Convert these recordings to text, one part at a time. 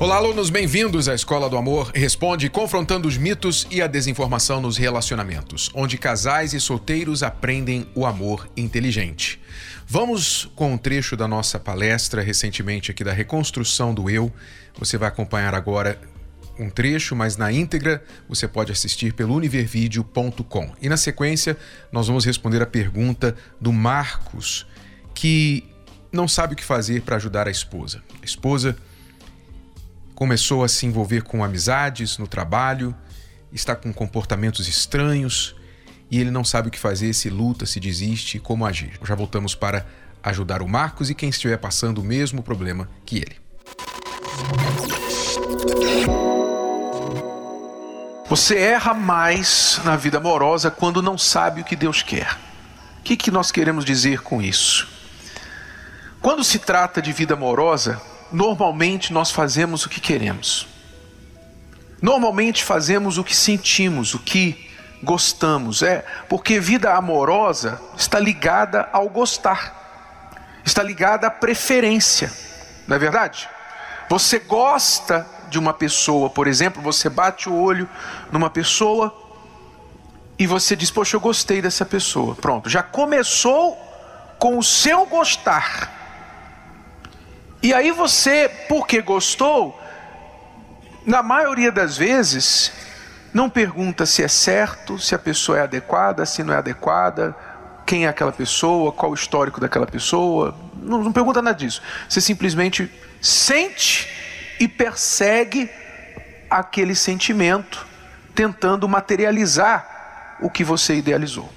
Olá, alunos, bem-vindos à Escola do Amor Responde, confrontando os mitos e a desinformação nos relacionamentos, onde casais e solteiros aprendem o amor inteligente. Vamos com um trecho da nossa palestra recentemente aqui da reconstrução do eu. Você vai acompanhar agora um trecho, mas na íntegra você pode assistir pelo univervideo.com. E na sequência, nós vamos responder a pergunta do Marcos, que não sabe o que fazer para ajudar a esposa. A esposa começou a se envolver com amizades no trabalho, está com comportamentos estranhos e ele não sabe o que fazer, se luta, se desiste como agir. Já voltamos para ajudar o Marcos e quem estiver passando o mesmo problema que ele. Você erra mais na vida amorosa quando não sabe o que Deus quer. O que, que nós queremos dizer com isso? Quando se trata de vida amorosa, normalmente nós fazemos o que queremos. Normalmente fazemos o que sentimos, o que gostamos. É porque vida amorosa está ligada ao gostar, está ligada à preferência, não é verdade? Você gosta de uma pessoa, por exemplo, você bate o olho numa pessoa e você diz: Poxa, eu gostei dessa pessoa. Pronto, já começou com o seu gostar. E aí você, porque gostou, na maioria das vezes, não pergunta se é certo, se a pessoa é adequada, se não é adequada, quem é aquela pessoa, qual o histórico daquela pessoa. Não, não pergunta nada disso. Você simplesmente sente e persegue aquele sentimento, tentando materializar o que você idealizou.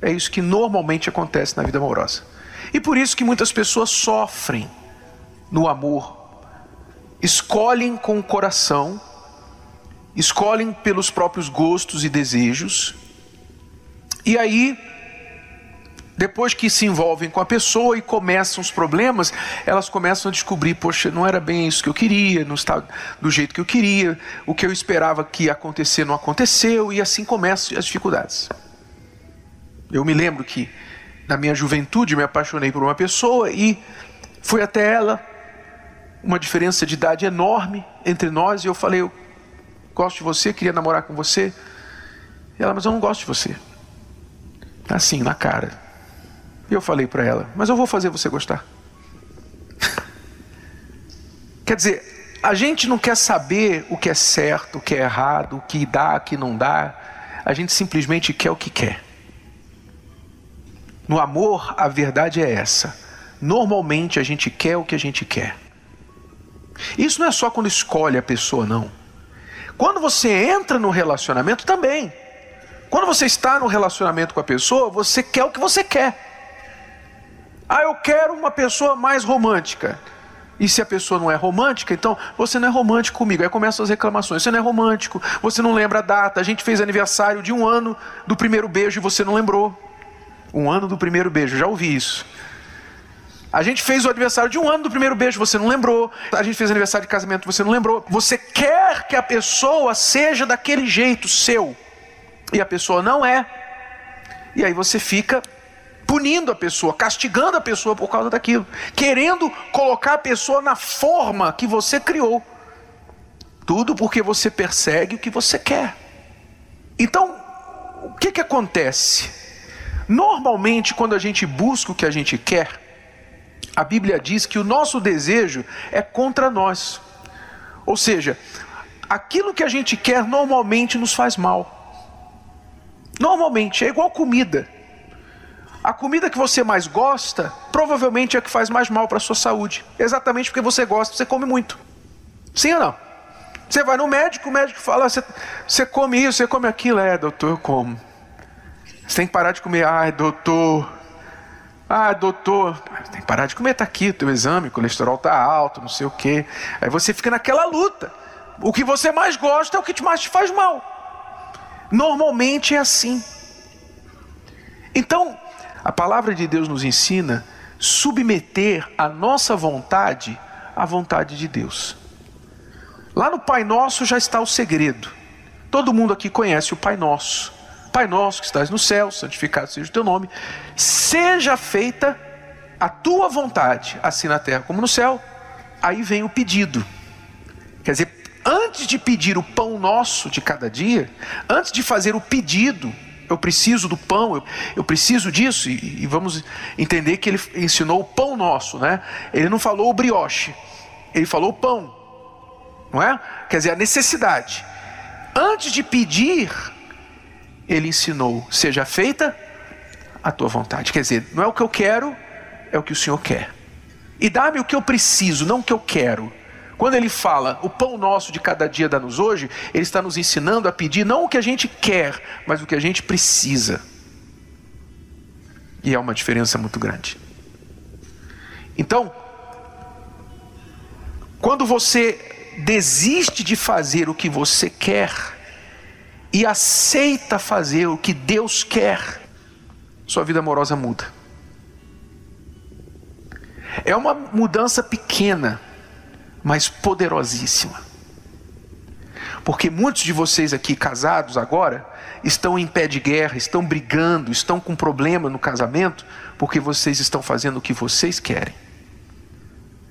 É isso que normalmente acontece na vida amorosa. E por isso que muitas pessoas sofrem no amor, escolhem com o coração, escolhem pelos próprios gostos e desejos, e aí, depois que se envolvem com a pessoa e começam os problemas, elas começam a descobrir: poxa, não era bem isso que eu queria, não está do jeito que eu queria, o que eu esperava que ia acontecer não aconteceu, e assim começam as dificuldades. Eu me lembro que na minha juventude me apaixonei por uma pessoa e fui até ela uma diferença de idade enorme entre nós, e eu falei: Eu gosto de você, queria namorar com você. E ela, mas eu não gosto de você. Assim, na cara. E eu falei para ela: Mas eu vou fazer você gostar. Quer dizer, a gente não quer saber o que é certo, o que é errado, o que dá, o que não dá. A gente simplesmente quer o que quer. No amor, a verdade é essa. Normalmente a gente quer o que a gente quer. Isso não é só quando escolhe a pessoa, não. Quando você entra no relacionamento também. Quando você está no relacionamento com a pessoa, você quer o que você quer. Ah, eu quero uma pessoa mais romântica. E se a pessoa não é romântica, então você não é romântico comigo. Aí começam as reclamações. Você não é romântico, você não lembra a data. A gente fez aniversário de um ano do primeiro beijo e você não lembrou. Um ano do primeiro beijo, já ouvi isso. A gente fez o aniversário de um ano do primeiro beijo, você não lembrou. A gente fez aniversário de casamento, você não lembrou. Você quer que a pessoa seja daquele jeito seu. E a pessoa não é. E aí você fica punindo a pessoa, castigando a pessoa por causa daquilo, querendo colocar a pessoa na forma que você criou. Tudo porque você persegue o que você quer. Então, o que que acontece? Normalmente, quando a gente busca o que a gente quer, a Bíblia diz que o nosso desejo é contra nós. Ou seja, aquilo que a gente quer normalmente nos faz mal. Normalmente, é igual comida. A comida que você mais gosta, provavelmente é a que faz mais mal para a sua saúde. Exatamente porque você gosta, você come muito. Sim ou não? Você vai no médico, o médico fala: você, você come isso, você come aquilo. É, doutor, eu como. Você tem que parar de comer. Ai, doutor, ah, doutor, tem que parar de comer, tá aqui teu exame, o colesterol tá alto, não sei o quê. Aí você fica naquela luta. O que você mais gosta é o que mais te faz mal. Normalmente é assim. Então, a palavra de Deus nos ensina submeter a nossa vontade à vontade de Deus. Lá no Pai Nosso já está o segredo. Todo mundo aqui conhece o Pai Nosso. Pai Nosso que estás no céu, santificado seja o teu nome. Seja feita a tua vontade, assim na terra como no céu. Aí vem o pedido. Quer dizer, antes de pedir o pão nosso de cada dia, antes de fazer o pedido, eu preciso do pão, eu, eu preciso disso, e, e, vamos entender que ele ensinou o pão nosso, né? Ele não falou o brioche, ele falou o pão, não é? Quer dizer, a necessidade. Antes de pedir, ele ensinou: seja feita a tua vontade. Quer dizer, não é o que eu quero, é o que o Senhor quer. E dá-me o que eu preciso, não o que eu quero. Quando ele fala o pão nosso de cada dia dá-nos hoje, ele está nos ensinando a pedir não o que a gente quer, mas o que a gente precisa. E é uma diferença muito grande. Então, quando você desiste de fazer o que você quer e aceita fazer o que Deus quer, sua vida amorosa muda. É uma mudança pequena mas poderosíssima. Porque muitos de vocês aqui casados agora estão em pé de guerra, estão brigando, estão com problema no casamento, porque vocês estão fazendo o que vocês querem.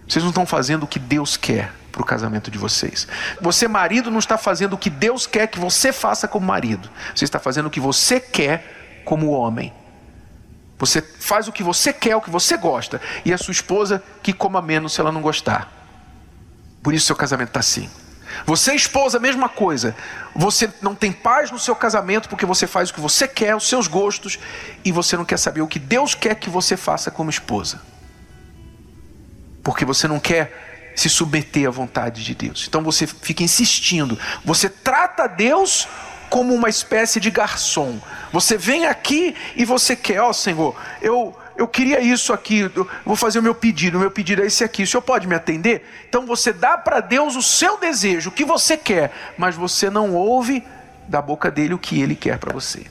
Vocês não estão fazendo o que Deus quer para o casamento de vocês. Você, marido, não está fazendo o que Deus quer que você faça como marido. Você está fazendo o que você quer como homem. Você faz o que você quer, o que você gosta. E a sua esposa que coma menos se ela não gostar. Por isso seu casamento está assim. Você, esposa, mesma coisa. Você não tem paz no seu casamento porque você faz o que você quer, os seus gostos, e você não quer saber o que Deus quer que você faça como esposa. Porque você não quer se submeter à vontade de Deus. Então você fica insistindo. Você trata Deus como uma espécie de garçom. Você vem aqui e você quer, ó oh, Senhor, eu eu queria isso aqui, vou fazer o meu pedido, o meu pedido é esse aqui, o senhor pode me atender? Então você dá para Deus o seu desejo, o que você quer, mas você não ouve da boca dele o que ele quer para você.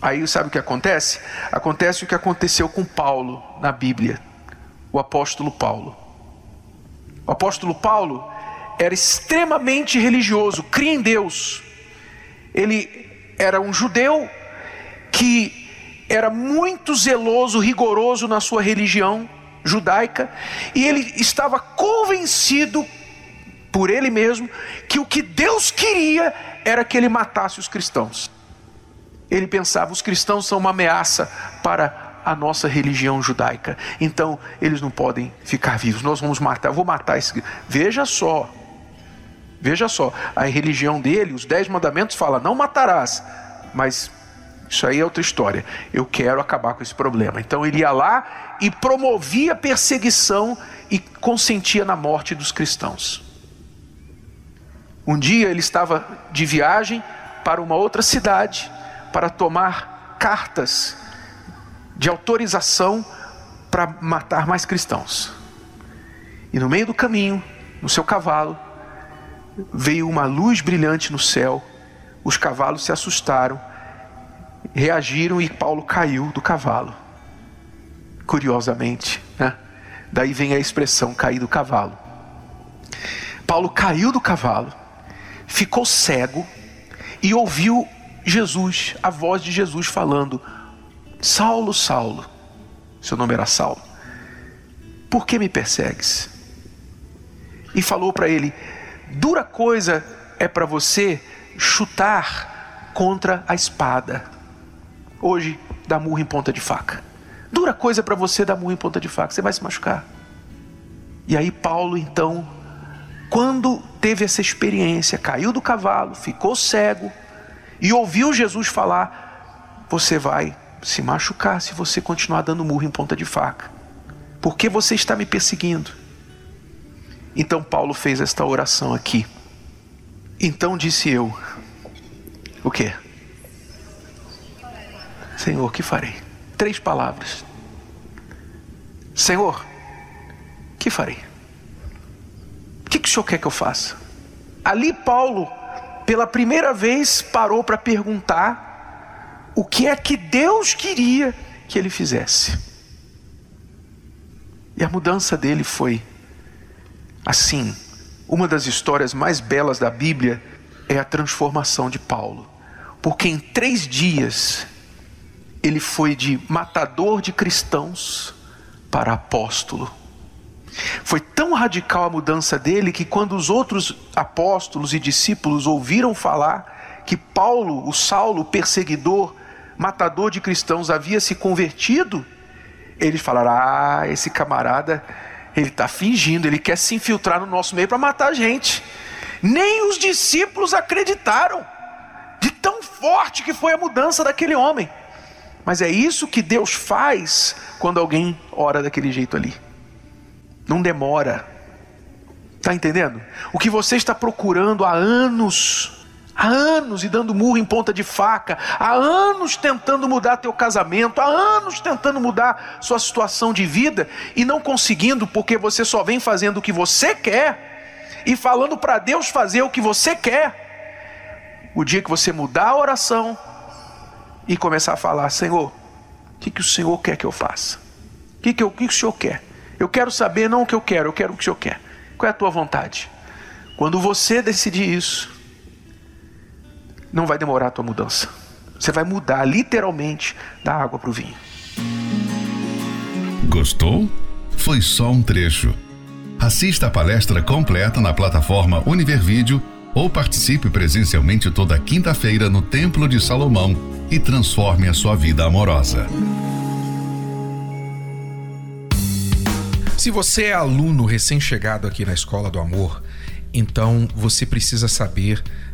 Aí sabe o que acontece? Acontece o que aconteceu com Paulo na Bíblia, o apóstolo Paulo. O apóstolo Paulo era extremamente religioso, cria em Deus. Ele era um judeu que era muito zeloso, rigoroso na sua religião judaica, e ele estava convencido por ele mesmo que o que Deus queria era que ele matasse os cristãos. Ele pensava: os cristãos são uma ameaça para a nossa religião judaica, então eles não podem ficar vivos. Nós vamos matar, eu vou matar esse. Veja só, veja só, a religião dele, os dez mandamentos fala: não matarás, mas isso aí é outra história. Eu quero acabar com esse problema. Então ele ia lá e promovia perseguição e consentia na morte dos cristãos. Um dia ele estava de viagem para uma outra cidade para tomar cartas de autorização para matar mais cristãos. E no meio do caminho, no seu cavalo, veio uma luz brilhante no céu. Os cavalos se assustaram reagiram e Paulo caiu do cavalo. Curiosamente, né? Daí vem a expressão cair do cavalo. Paulo caiu do cavalo, ficou cego e ouviu Jesus, a voz de Jesus falando: Saulo, Saulo, seu nome era Saulo, por que me persegues? E falou para ele: dura coisa é para você chutar contra a espada hoje dá murro em ponta de faca. Dura coisa para você dar murro em ponta de faca, você vai se machucar. E aí Paulo então, quando teve essa experiência, caiu do cavalo, ficou cego e ouviu Jesus falar: você vai se machucar se você continuar dando murro em ponta de faca. Porque você está me perseguindo. Então Paulo fez esta oração aqui. Então disse eu: O que? Senhor, que farei? Três palavras. Senhor, que farei? O que, que o Senhor quer que eu faça? Ali, Paulo, pela primeira vez, parou para perguntar o que é que Deus queria que ele fizesse. E a mudança dele foi assim, uma das histórias mais belas da Bíblia é a transformação de Paulo. Porque em três dias ele foi de matador de cristãos para apóstolo. Foi tão radical a mudança dele que, quando os outros apóstolos e discípulos ouviram falar que Paulo, o Saulo, perseguidor, matador de cristãos, havia se convertido, eles falaram: Ah, esse camarada, ele está fingindo, ele quer se infiltrar no nosso meio para matar a gente. Nem os discípulos acreditaram de tão forte que foi a mudança daquele homem. Mas é isso que Deus faz quando alguém ora daquele jeito ali. Não demora. Está entendendo? O que você está procurando há anos, há anos e dando murro em ponta de faca, há anos tentando mudar teu casamento, há anos tentando mudar sua situação de vida e não conseguindo porque você só vem fazendo o que você quer e falando para Deus fazer o que você quer. O dia que você mudar a oração, e começar a falar: Senhor, o que, que o Senhor quer que eu faça? O que, que, eu, que, que o Senhor quer? Eu quero saber não o que eu quero, eu quero o que o Senhor quer. Qual é a tua vontade? Quando você decidir isso, não vai demorar a tua mudança. Você vai mudar literalmente da água para o vinho. Gostou? Foi só um trecho. Assista a palestra completa na plataforma Univervídeo ou participe presencialmente toda quinta-feira no Templo de Salomão e transforme a sua vida amorosa. Se você é aluno recém-chegado aqui na Escola do Amor, então você precisa saber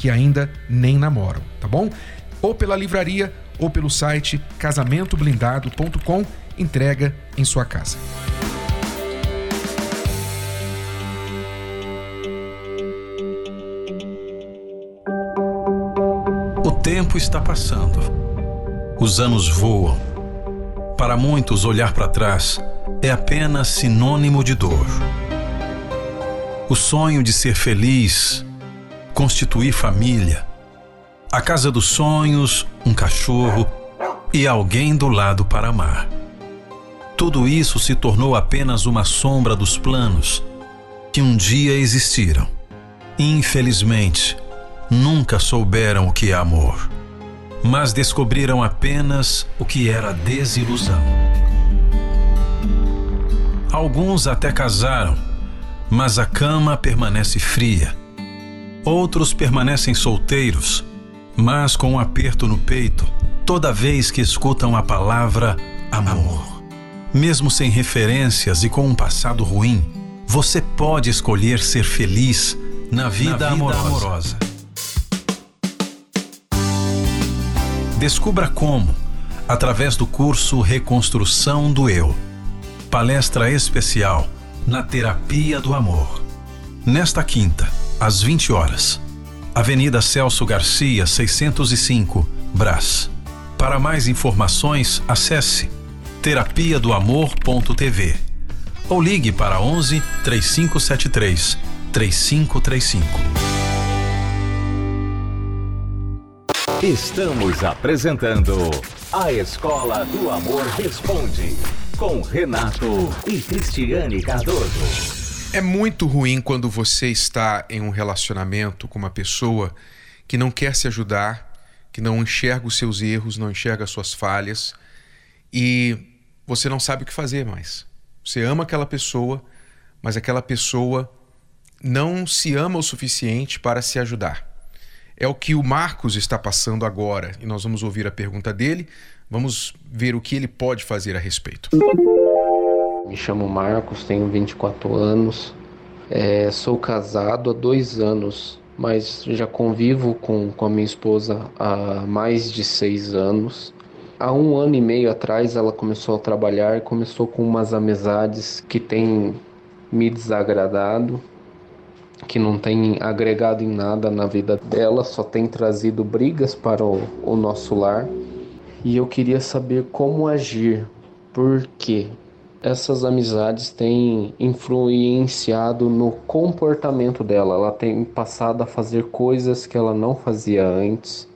que ainda nem namoram, tá bom? Ou pela livraria ou pelo site casamentoblindado.com, entrega em sua casa. O tempo está passando os anos voam. Para muitos, olhar para trás é apenas sinônimo de dor. O sonho de ser feliz, constituir família, a casa dos sonhos, um cachorro e alguém do lado para amar. Tudo isso se tornou apenas uma sombra dos planos que um dia existiram. Infelizmente, nunca souberam o que é amor mas descobriram apenas o que era desilusão. Alguns até casaram, mas a cama permanece fria. Outros permanecem solteiros, mas com um aperto no peito toda vez que escutam a palavra amor. Mesmo sem referências e com um passado ruim, você pode escolher ser feliz na vida, na vida amorosa. amorosa. Descubra como, através do curso Reconstrução do Eu. Palestra especial na Terapia do Amor. Nesta quinta, às 20 horas. Avenida Celso Garcia, 605, Brás. Para mais informações, acesse terapia do amor.tv ou ligue para 11 3573 3535. Estamos apresentando A Escola do Amor Responde, com Renato e Cristiane Cardoso. É muito ruim quando você está em um relacionamento com uma pessoa que não quer se ajudar, que não enxerga os seus erros, não enxerga as suas falhas e você não sabe o que fazer mais. Você ama aquela pessoa, mas aquela pessoa não se ama o suficiente para se ajudar é o que o Marcos está passando agora. E nós vamos ouvir a pergunta dele, vamos ver o que ele pode fazer a respeito. Me chamo Marcos, tenho 24 anos, é, sou casado há dois anos, mas já convivo com, com a minha esposa há mais de seis anos. Há um ano e meio atrás ela começou a trabalhar, começou com umas amizades que têm me desagradado que não tem agregado em nada na vida dela, só tem trazido brigas para o, o nosso lar. E eu queria saber como agir, porque essas amizades têm influenciado no comportamento dela. Ela tem passado a fazer coisas que ela não fazia antes.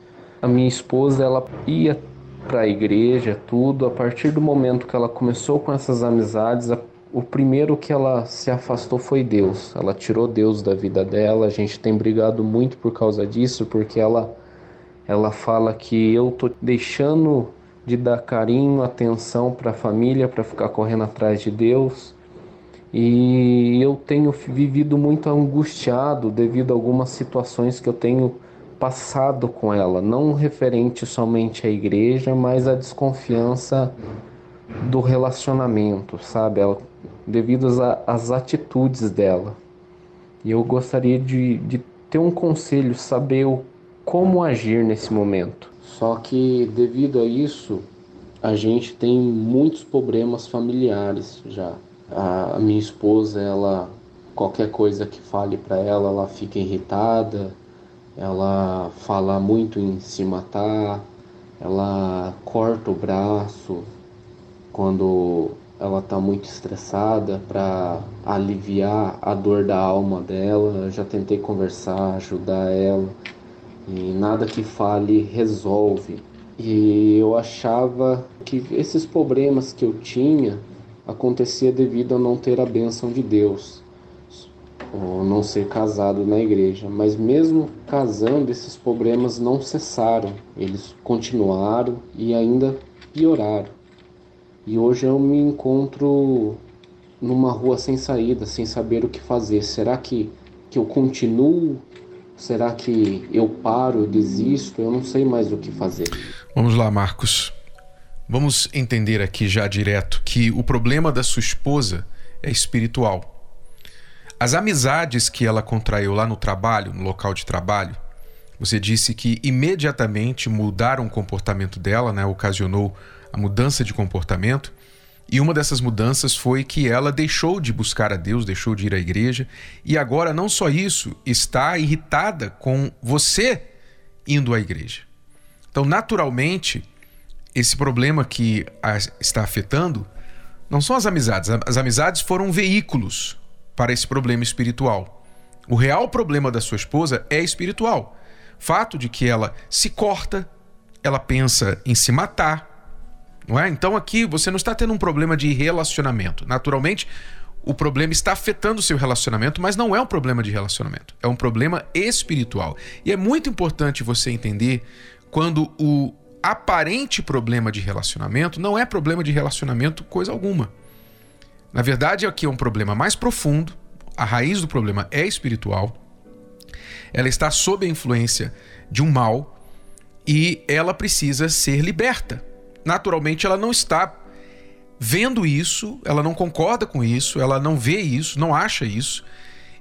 A minha esposa, ela ia para a igreja, tudo. A partir do momento que ela começou com essas amizades, o primeiro que ela se afastou foi Deus. Ela tirou Deus da vida dela. A gente tem brigado muito por causa disso, porque ela ela fala que eu tô deixando de dar carinho, atenção para a família, para ficar correndo atrás de Deus. E eu tenho vivido muito angustiado devido a algumas situações que eu tenho passado com ela, não referente somente à igreja, mas a desconfiança do relacionamento, sabe? Ela devido às atitudes dela. E eu gostaria de, de ter um conselho, saber o, como agir nesse momento. Só que devido a isso, a gente tem muitos problemas familiares já. A, minha esposa, ela qualquer coisa que fale para ela, ela fica irritada, ela fala muito em se matar, ela corta o braço quando ela está muito estressada para aliviar a dor da alma dela. Eu já tentei conversar, ajudar ela e nada que fale resolve. E eu achava que esses problemas que eu tinha acontecia devido a não ter a bênção de Deus ou não ser casado na igreja, mas mesmo casando esses problemas não cessaram, eles continuaram e ainda pioraram. E hoje eu me encontro numa rua sem saída, sem saber o que fazer. Será que, que eu continuo? Será que eu paro, desisto? Eu não sei mais o que fazer. Vamos lá, Marcos. Vamos entender aqui já direto que o problema da sua esposa é espiritual. As amizades que ela contraiu lá no trabalho, no local de trabalho, você disse que imediatamente mudaram o comportamento dela, né? ocasionou a mudança de comportamento. E uma dessas mudanças foi que ela deixou de buscar a Deus, deixou de ir à igreja, e agora não só isso, está irritada com você indo à igreja. Então, naturalmente, esse problema que está afetando não são as amizades. As amizades foram veículos para esse problema espiritual. O real problema da sua esposa é espiritual. Fato de que ela se corta, ela pensa em se matar, não é? Então aqui você não está tendo um problema de relacionamento. Naturalmente, o problema está afetando o seu relacionamento, mas não é um problema de relacionamento, é um problema espiritual. E é muito importante você entender quando o aparente problema de relacionamento não é problema de relacionamento coisa alguma. Na verdade, aqui é um problema mais profundo, a raiz do problema é espiritual. Ela está sob a influência de um mal e ela precisa ser liberta naturalmente ela não está vendo isso, ela não concorda com isso, ela não vê isso, não acha isso,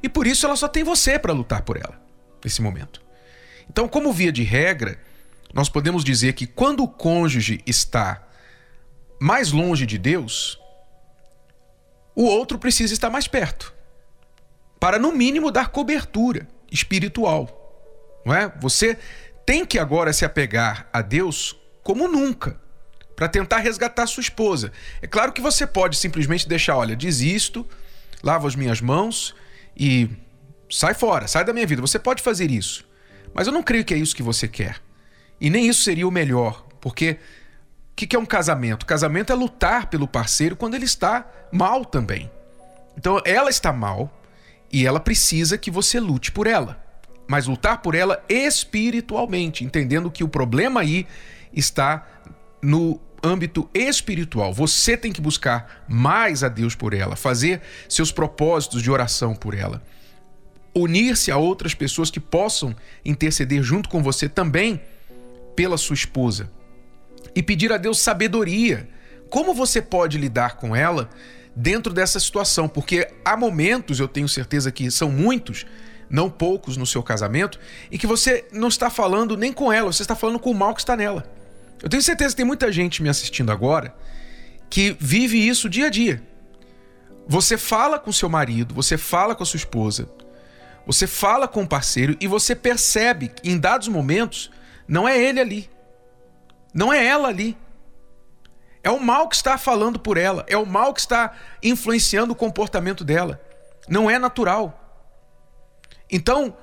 e por isso ela só tem você para lutar por ela nesse momento. Então, como via de regra, nós podemos dizer que quando o cônjuge está mais longe de Deus, o outro precisa estar mais perto, para no mínimo dar cobertura espiritual. Não é? Você tem que agora se apegar a Deus como nunca para tentar resgatar sua esposa. É claro que você pode simplesmente deixar, olha, desisto, lavo as minhas mãos e sai fora, sai da minha vida. Você pode fazer isso. Mas eu não creio que é isso que você quer. E nem isso seria o melhor, porque o que é um casamento? Casamento é lutar pelo parceiro quando ele está mal também. Então ela está mal e ela precisa que você lute por ela. Mas lutar por ela espiritualmente, entendendo que o problema aí está no âmbito espiritual. Você tem que buscar mais a Deus por ela, fazer seus propósitos de oração por ela. unir-se a outras pessoas que possam interceder junto com você também pela sua esposa e pedir a Deus sabedoria. Como você pode lidar com ela dentro dessa situação? Porque há momentos, eu tenho certeza que são muitos, não poucos no seu casamento, em que você não está falando nem com ela, você está falando com o mal que está nela. Eu tenho certeza que tem muita gente me assistindo agora que vive isso dia a dia. Você fala com seu marido, você fala com a sua esposa, você fala com o parceiro e você percebe que em dados momentos não é ele ali, não é ela ali. É o mal que está falando por ela, é o mal que está influenciando o comportamento dela. Não é natural. Então,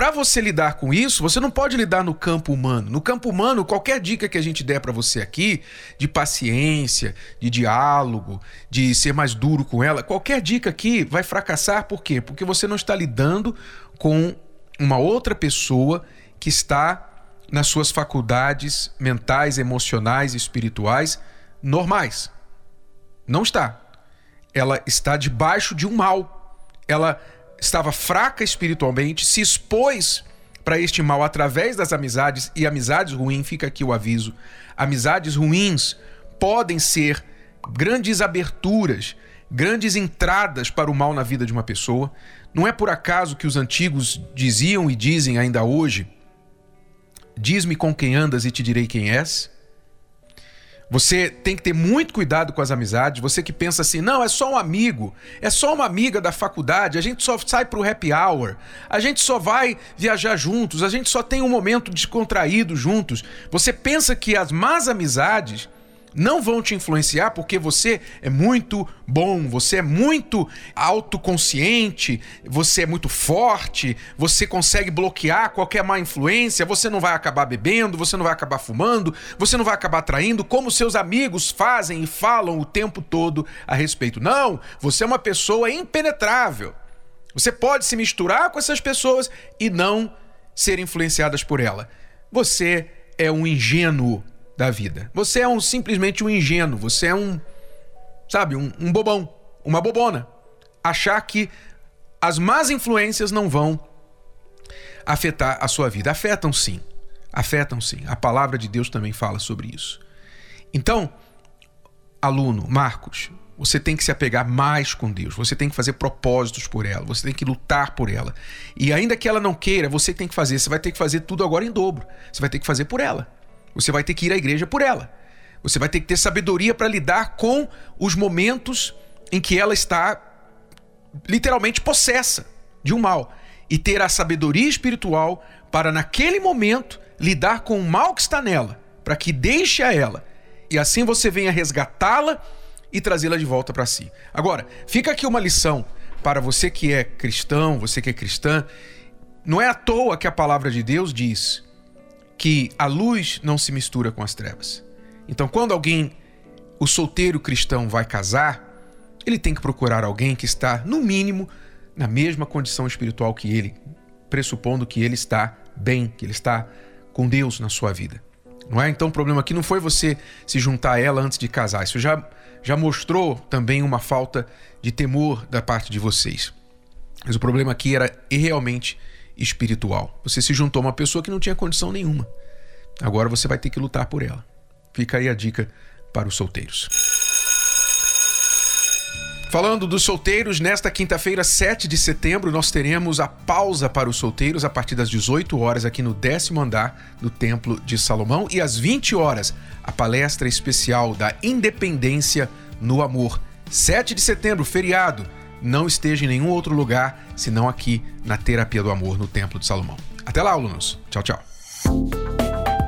para você lidar com isso, você não pode lidar no campo humano. No campo humano, qualquer dica que a gente der para você aqui, de paciência, de diálogo, de ser mais duro com ela, qualquer dica aqui vai fracassar. Por quê? Porque você não está lidando com uma outra pessoa que está nas suas faculdades mentais, emocionais e espirituais normais. Não está. Ela está debaixo de um mal. Ela estava fraca espiritualmente, se expôs para este mal através das amizades e amizades ruins, fica aqui o aviso. Amizades ruins podem ser grandes aberturas, grandes entradas para o mal na vida de uma pessoa. Não é por acaso que os antigos diziam e dizem ainda hoje: Diz-me com quem andas e te direi quem és. Você tem que ter muito cuidado com as amizades. Você que pensa assim, não, é só um amigo, é só uma amiga da faculdade, a gente só sai pro happy hour, a gente só vai viajar juntos, a gente só tem um momento descontraído juntos. Você pensa que as más amizades não vão te influenciar porque você é muito bom, você é muito autoconsciente, você é muito forte, você consegue bloquear qualquer má influência, você não vai acabar bebendo, você não vai acabar fumando, você não vai acabar traindo, como seus amigos fazem e falam o tempo todo a respeito. Não, você é uma pessoa impenetrável. Você pode se misturar com essas pessoas e não ser influenciadas por ela. Você é um ingênuo da vida. Você é um simplesmente um ingênuo, você é um, sabe, um, um bobão, uma bobona. Achar que as más influências não vão afetar a sua vida. Afetam sim. Afetam sim. A palavra de Deus também fala sobre isso. Então, aluno, Marcos, você tem que se apegar mais com Deus, você tem que fazer propósitos por ela, você tem que lutar por ela. E ainda que ela não queira, você tem que fazer, você vai ter que fazer tudo agora em dobro. Você vai ter que fazer por ela. Você vai ter que ir à igreja por ela. Você vai ter que ter sabedoria para lidar com os momentos em que ela está literalmente possessa de um mal e ter a sabedoria espiritual para naquele momento lidar com o mal que está nela, para que deixe a ela e assim você venha resgatá-la e trazê-la de volta para si. Agora, fica aqui uma lição para você que é cristão, você que é cristã. Não é à toa que a palavra de Deus diz que a luz não se mistura com as trevas. Então, quando alguém, o solteiro cristão, vai casar, ele tem que procurar alguém que está, no mínimo, na mesma condição espiritual que ele, pressupondo que ele está bem, que ele está com Deus na sua vida. Não é? Então o problema aqui não foi você se juntar a ela antes de casar. Isso já, já mostrou também uma falta de temor da parte de vocês. Mas o problema aqui era realmente espiritual. Você se juntou a uma pessoa que não tinha condição nenhuma. Agora você vai ter que lutar por ela. Fica aí a dica para os solteiros. Falando dos solteiros, nesta quinta-feira, 7 de setembro, nós teremos a pausa para os solteiros a partir das 18 horas aqui no décimo andar do Templo de Salomão e às 20 horas a palestra especial da Independência no Amor. 7 de setembro, feriado não esteja em nenhum outro lugar senão aqui na Terapia do Amor no Templo de Salomão. Até lá, alunos. Tchau, tchau.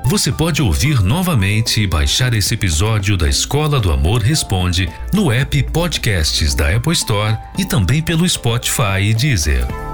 Você pode ouvir novamente e baixar esse episódio da Escola do Amor Responde no app Podcasts da Apple Store e também pelo Spotify e Deezer.